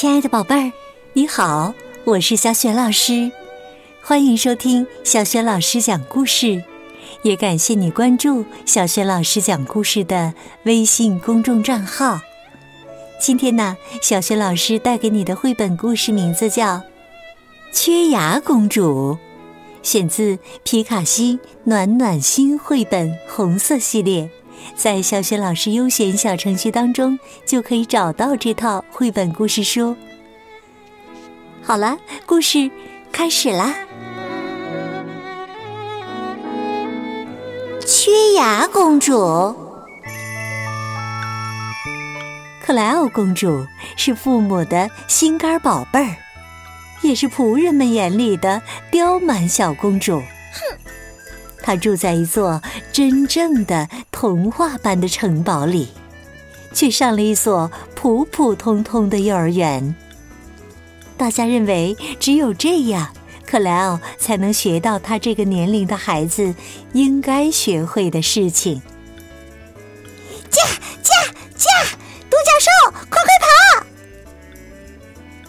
亲爱的宝贝儿，你好，我是小雪老师，欢迎收听小雪老师讲故事，也感谢你关注小雪老师讲故事的微信公众账号。今天呢，小雪老师带给你的绘本故事名字叫《缺牙公主》，选自皮卡西暖暖心绘本红色系列。在小雪老师优选小程序当中，就可以找到这套绘本故事书。好了，故事开始啦！缺牙公主，克莱奥公主是父母的心肝宝贝儿，也是仆人们眼里的刁蛮小公主。哼。他住在一座真正的童话般的城堡里，去上了一所普普通通的幼儿园。大家认为，只有这样，克莱奥才能学到他这个年龄的孩子应该学会的事情。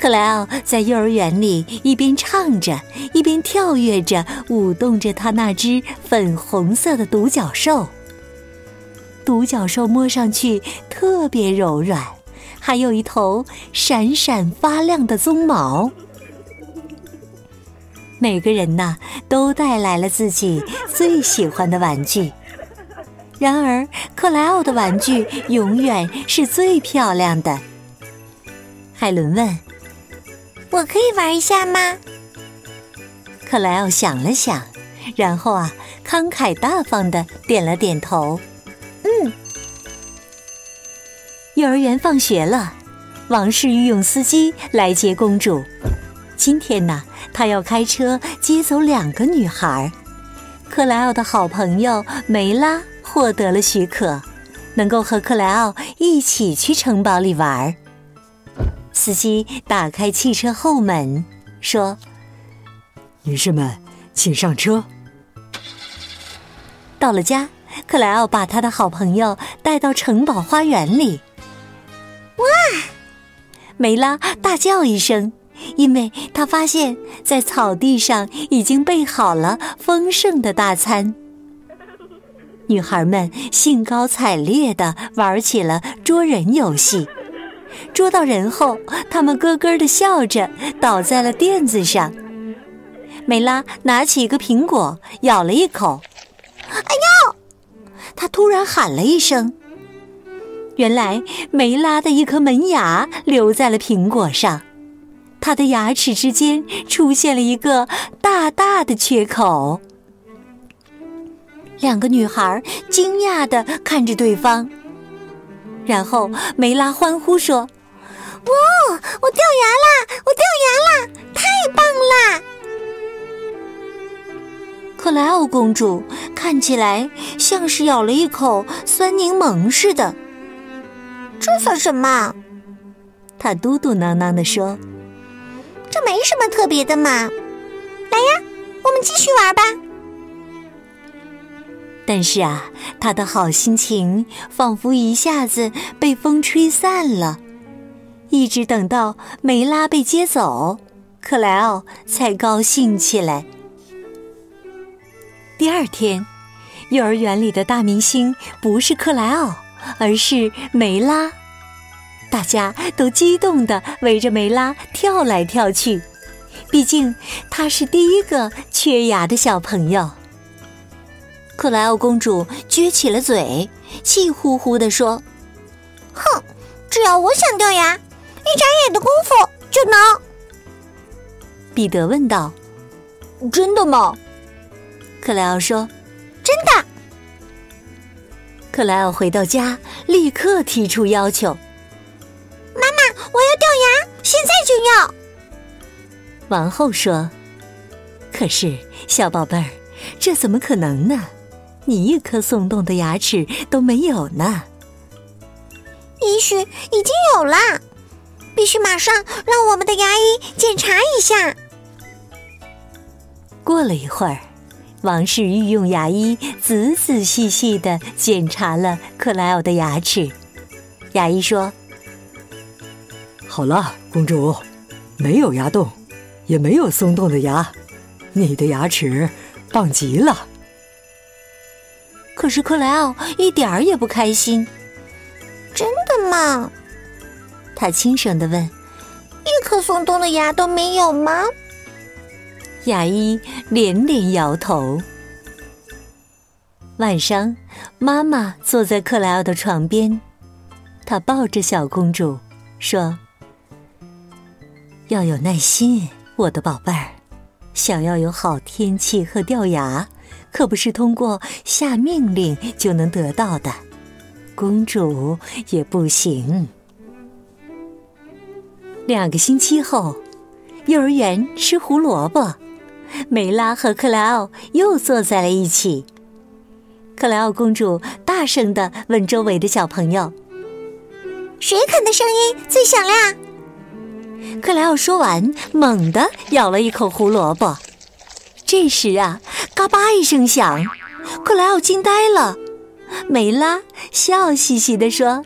克莱奥在幼儿园里一边唱着，一边跳跃着，舞动着他那只粉红色的独角兽。独角兽摸上去特别柔软，还有一头闪闪发亮的鬃毛。每个人呐，都带来了自己最喜欢的玩具。然而，克莱奥的玩具永远是最漂亮的。海伦问。我可以玩一下吗？克莱奥想了想，然后啊，慷慨大方的点了点头。嗯。幼儿园放学了，王室御用司机来接公主。今天呢，他要开车接走两个女孩。克莱奥的好朋友梅拉获得了许可，能够和克莱奥一起去城堡里玩。司机打开汽车后门，说：“女士们，请上车。”到了家，克莱奥把他的好朋友带到城堡花园里。哇！梅拉大叫一声，因为他发现，在草地上已经备好了丰盛的大餐。女孩们兴高采烈的玩起了捉人游戏。捉到人后，他们咯咯的笑着，倒在了垫子上。梅拉拿起一个苹果，咬了一口，“哎呦！”他突然喊了一声。原来梅拉的一颗门牙留在了苹果上，他的牙齿之间出现了一个大大的缺口。两个女孩惊讶的看着对方。然后梅拉欢呼说：“哇，我掉牙啦！我掉牙啦！太棒啦！”克莱奥公主看起来像是咬了一口酸柠檬似的。这算什么？她嘟嘟囔囔的说：“这没什么特别的嘛。来呀，我们继续玩吧。”但是啊，他的好心情仿佛一下子被风吹散了。一直等到梅拉被接走，克莱奥才高兴起来。第二天，幼儿园里的大明星不是克莱奥，而是梅拉。大家都激动地围着梅拉跳来跳去，毕竟她是第一个缺牙的小朋友。克莱奥公主撅起了嘴，气呼呼地说：“哼，只要我想掉牙，一眨眼的功夫就能。”彼得问道：“真的吗？”克莱奥说：“真的。”克莱奥回到家，立刻提出要求：“妈妈，我要掉牙，现在就要。”王后说：“可是，小宝贝儿，这怎么可能呢？”你一颗松动的牙齿都没有呢，也许已经有了，必须马上让我们的牙医检查一下。过了一会儿，王室御用牙医仔仔细细的检查了克莱奥的牙齿。牙医说：“好了，公主，没有牙洞，也没有松动的牙，你的牙齿棒极了。可是克莱奥一点儿也不开心。真的吗？他轻声的问：“一颗松动的牙都没有吗？”牙医连连摇头。晚上，妈妈坐在克莱奥的床边，她抱着小公主说：“要有耐心，我的宝贝儿。想要有好天气和掉牙。”可不是通过下命令就能得到的，公主也不行。两个星期后，幼儿园吃胡萝卜，梅拉和克莱奥又坐在了一起。克莱奥公主大声的问周围的小朋友：“谁啃的声音最响亮？”克莱奥说完，猛地咬了一口胡萝卜。这时啊，嘎巴一声响，克莱奥惊呆了。梅拉笑嘻嘻地说：“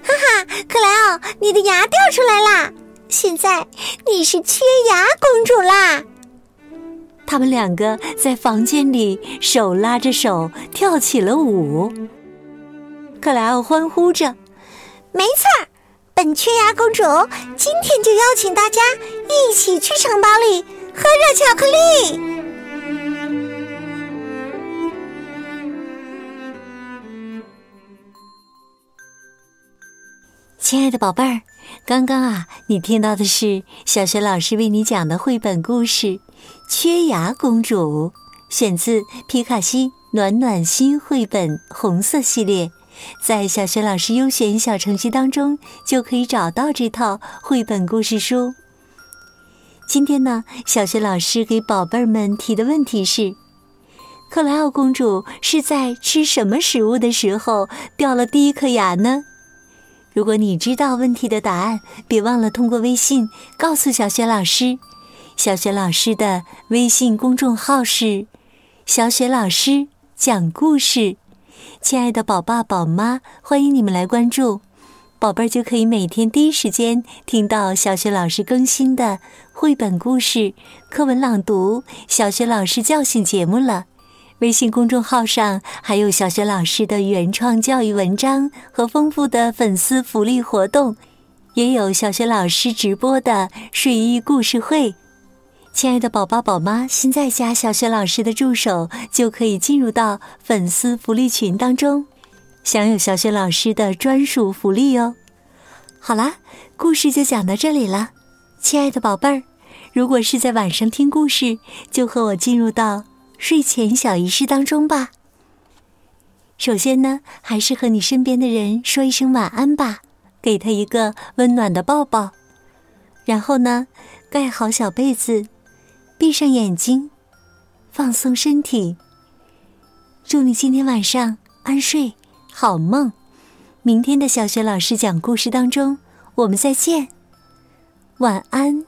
哈哈，克莱奥，你的牙掉出来啦！现在你是缺牙公主啦！”他们两个在房间里手拉着手跳起了舞。克莱奥欢呼着：“没错，本缺牙公主今天就邀请大家一起去城堡里。”喝热巧克力，亲爱的宝贝儿，刚刚啊，你听到的是小学老师为你讲的绘本故事《缺牙公主》，选自皮卡西暖暖心绘本红色系列，在小学老师优选小程序当中就可以找到这套绘本故事书。今天呢，小学老师给宝贝儿们提的问题是：克莱奥公主是在吃什么食物的时候掉了第一颗牙呢？如果你知道问题的答案，别忘了通过微信告诉小雪老师。小雪老师的微信公众号是“小雪老师讲故事”。亲爱的宝爸宝妈，欢迎你们来关注。宝贝儿就可以每天第一时间听到小雪老师更新的绘本故事、课文朗读、小学老师叫醒节目了。微信公众号上还有小学老师的原创教育文章和丰富的粉丝福利活动，也有小学老师直播的睡衣故事会。亲爱的宝宝宝妈，现在加小学老师的助手就可以进入到粉丝福利群当中。享有小雪老师的专属福利哦！好啦，故事就讲到这里了，亲爱的宝贝儿，如果是在晚上听故事，就和我进入到睡前小仪式当中吧。首先呢，还是和你身边的人说一声晚安吧，给他一个温暖的抱抱，然后呢，盖好小被子，闭上眼睛，放松身体。祝你今天晚上安睡。好梦，明天的小学老师讲故事当中，我们再见，晚安。